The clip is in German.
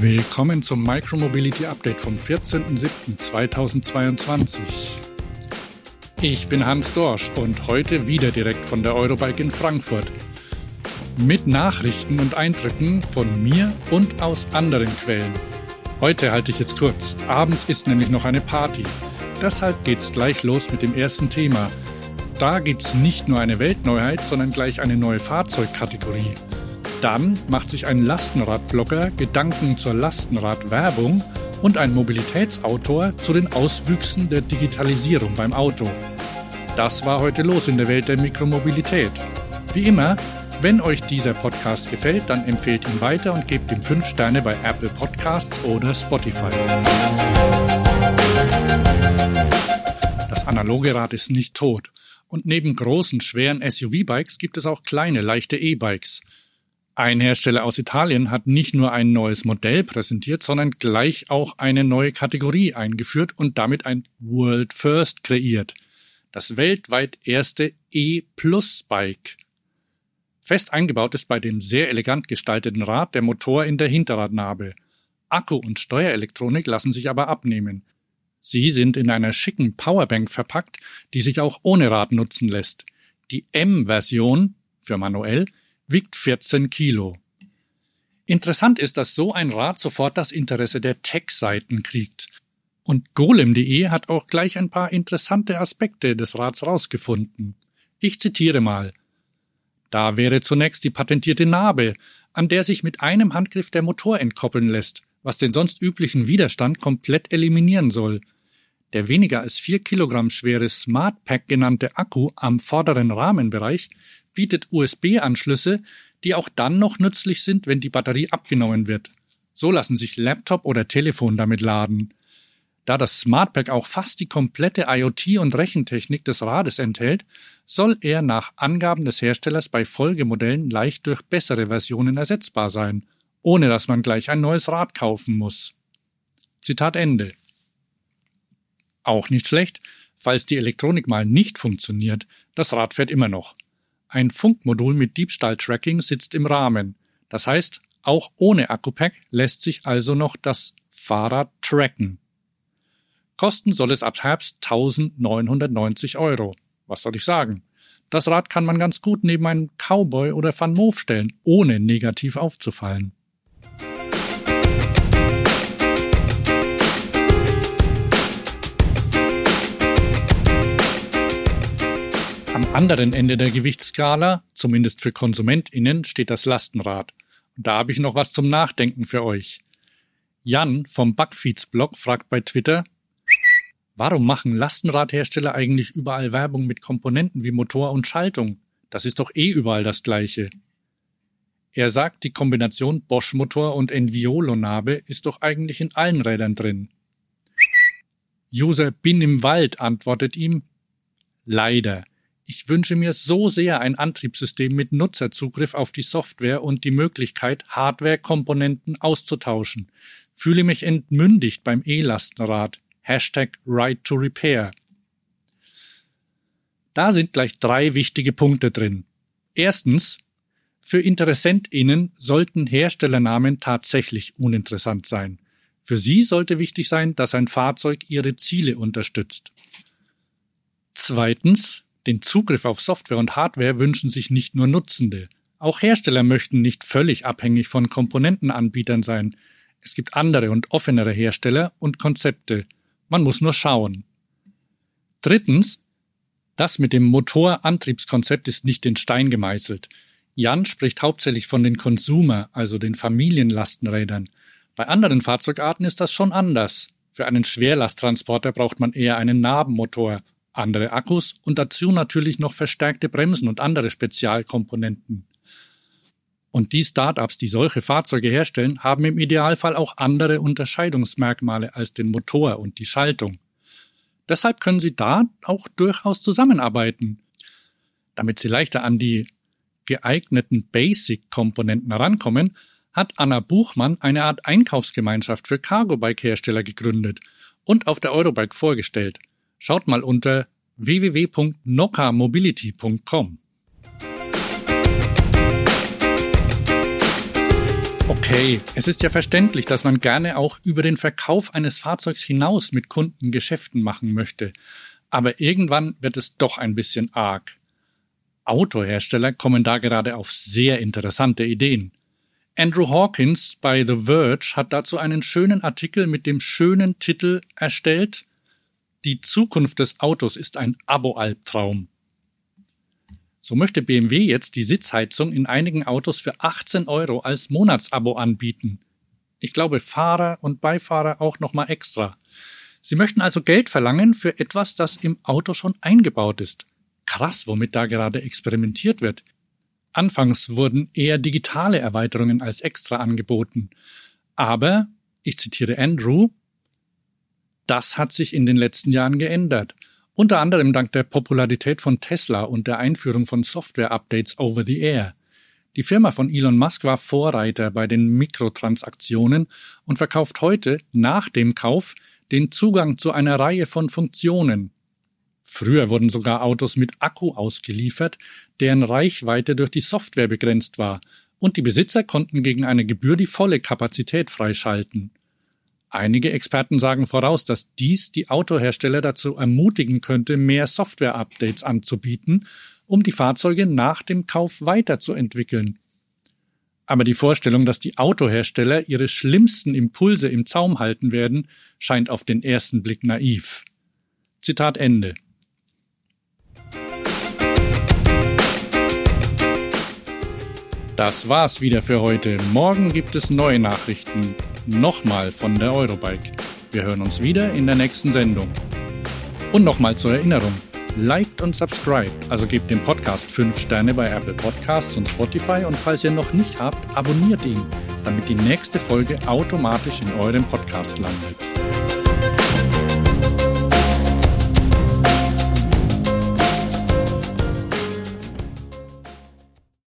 Willkommen zum Micromobility Update vom 14.07.2022. Ich bin Hans Dorsch und heute wieder direkt von der Eurobike in Frankfurt. Mit Nachrichten und Eindrücken von mir und aus anderen Quellen. Heute halte ich es kurz. Abends ist nämlich noch eine Party. Deshalb geht's gleich los mit dem ersten Thema. Da gibt's nicht nur eine Weltneuheit, sondern gleich eine neue Fahrzeugkategorie. Dann macht sich ein Lastenradblogger Gedanken zur Lastenradwerbung und ein Mobilitätsautor zu den Auswüchsen der Digitalisierung beim Auto. Das war heute los in der Welt der Mikromobilität. Wie immer, wenn euch dieser Podcast gefällt, dann empfehlt ihn weiter und gebt ihm 5 Sterne bei Apple Podcasts oder Spotify. Das analoge Rad ist nicht tot. Und neben großen, schweren SUV-Bikes gibt es auch kleine, leichte E-Bikes. Ein Hersteller aus Italien hat nicht nur ein neues Modell präsentiert, sondern gleich auch eine neue Kategorie eingeführt und damit ein World First kreiert. Das weltweit erste E-Plus-Bike. Fest eingebaut ist bei dem sehr elegant gestalteten Rad der Motor in der Hinterradnabe. Akku und Steuerelektronik lassen sich aber abnehmen. Sie sind in einer schicken Powerbank verpackt, die sich auch ohne Rad nutzen lässt. Die M-Version für manuell wiegt 14 Kilo. Interessant ist, dass so ein Rad sofort das Interesse der Tech-Seiten kriegt. Und golem.de hat auch gleich ein paar interessante Aspekte des Rads rausgefunden. Ich zitiere mal. Da wäre zunächst die patentierte Narbe, an der sich mit einem Handgriff der Motor entkoppeln lässt, was den sonst üblichen Widerstand komplett eliminieren soll. Der weniger als vier Kilogramm schwere Smart Pack genannte Akku am vorderen Rahmenbereich bietet USB-Anschlüsse, die auch dann noch nützlich sind, wenn die Batterie abgenommen wird. So lassen sich Laptop oder Telefon damit laden. Da das SmartPack auch fast die komplette IoT- und Rechentechnik des Rades enthält, soll er nach Angaben des Herstellers bei Folgemodellen leicht durch bessere Versionen ersetzbar sein, ohne dass man gleich ein neues Rad kaufen muss. Zitat Ende. Auch nicht schlecht, falls die Elektronik mal nicht funktioniert, das Rad fährt immer noch. Ein Funkmodul mit Diebstahl-Tracking sitzt im Rahmen. Das heißt, auch ohne Akkupack lässt sich also noch das Fahrrad tracken. Kosten soll es ab Herbst 1990 Euro. Was soll ich sagen? Das Rad kann man ganz gut neben einen Cowboy oder Van Moof stellen, ohne negativ aufzufallen. Am anderen Ende der Gewichtsskala, zumindest für KonsumentInnen, steht das Lastenrad. Und da habe ich noch was zum Nachdenken für euch. Jan vom Bugfeeds-Blog fragt bei Twitter, warum machen Lastenradhersteller eigentlich überall Werbung mit Komponenten wie Motor und Schaltung? Das ist doch eh überall das Gleiche. Er sagt, die Kombination Bosch-Motor und Enviolo-Nabe ist doch eigentlich in allen Rädern drin. User Bin im Wald antwortet ihm, leider. Ich wünsche mir so sehr ein Antriebssystem mit Nutzerzugriff auf die Software und die Möglichkeit, Hardware-Komponenten auszutauschen. Fühle mich entmündigt beim E-Lastenrad. Hashtag Right to Repair. Da sind gleich drei wichtige Punkte drin. Erstens, für InteressentInnen sollten Herstellernamen tatsächlich uninteressant sein. Für sie sollte wichtig sein, dass ein Fahrzeug ihre Ziele unterstützt. Zweitens, den Zugriff auf Software und Hardware wünschen sich nicht nur Nutzende. Auch Hersteller möchten nicht völlig abhängig von Komponentenanbietern sein. Es gibt andere und offenere Hersteller und Konzepte. Man muss nur schauen. Drittens, das mit dem Motorantriebskonzept ist nicht in Stein gemeißelt. Jan spricht hauptsächlich von den Consumer, also den Familienlastenrädern. Bei anderen Fahrzeugarten ist das schon anders. Für einen Schwerlasttransporter braucht man eher einen Nabenmotor andere Akkus und dazu natürlich noch verstärkte Bremsen und andere Spezialkomponenten. Und die Startups, die solche Fahrzeuge herstellen, haben im Idealfall auch andere Unterscheidungsmerkmale als den Motor und die Schaltung. Deshalb können sie da auch durchaus zusammenarbeiten. Damit sie leichter an die geeigneten Basic-Komponenten herankommen, hat Anna Buchmann eine Art Einkaufsgemeinschaft für Cargo-Bike-Hersteller gegründet und auf der Eurobike vorgestellt. Schaut mal unter www.nokamobility.com. Okay, Okay, es ist ja verständlich, dass man gerne auch über den Verkauf eines Fahrzeugs hinaus mit Kunden Geschäften machen möchte. Aber irgendwann wird es doch ein bisschen arg. Autohersteller kommen da gerade auf sehr interessante Ideen. Andrew Hawkins bei The Verge hat dazu einen schönen Artikel mit dem schönen Titel erstellt Die Zukunft des Autos ist ein Abo-Albtraum. So möchte BMW jetzt die Sitzheizung in einigen Autos für 18 Euro als Monatsabo anbieten. Ich glaube Fahrer und Beifahrer auch nochmal extra. Sie möchten also Geld verlangen für etwas, das im Auto schon eingebaut ist. Krass, womit da gerade experimentiert wird. Anfangs wurden eher digitale Erweiterungen als extra angeboten. Aber, ich zitiere Andrew, das hat sich in den letzten Jahren geändert. Unter anderem dank der Popularität von Tesla und der Einführung von Software-Updates over the air. Die Firma von Elon Musk war Vorreiter bei den Mikrotransaktionen und verkauft heute nach dem Kauf den Zugang zu einer Reihe von Funktionen. Früher wurden sogar Autos mit Akku ausgeliefert, deren Reichweite durch die Software begrenzt war, und die Besitzer konnten gegen eine Gebühr die volle Kapazität freischalten. Einige Experten sagen voraus, dass dies die Autohersteller dazu ermutigen könnte, mehr Software-Updates anzubieten, um die Fahrzeuge nach dem Kauf weiterzuentwickeln. Aber die Vorstellung, dass die Autohersteller ihre schlimmsten Impulse im Zaum halten werden, scheint auf den ersten Blick naiv. Zitat Ende. Das war's wieder für heute. Morgen gibt es neue Nachrichten nochmal von der Eurobike. Wir hören uns wieder in der nächsten Sendung. Und nochmal zur Erinnerung, liked und subscribe, also gebt dem Podcast 5 Sterne bei Apple Podcasts und Spotify und falls ihr noch nicht habt, abonniert ihn, damit die nächste Folge automatisch in eurem Podcast landet.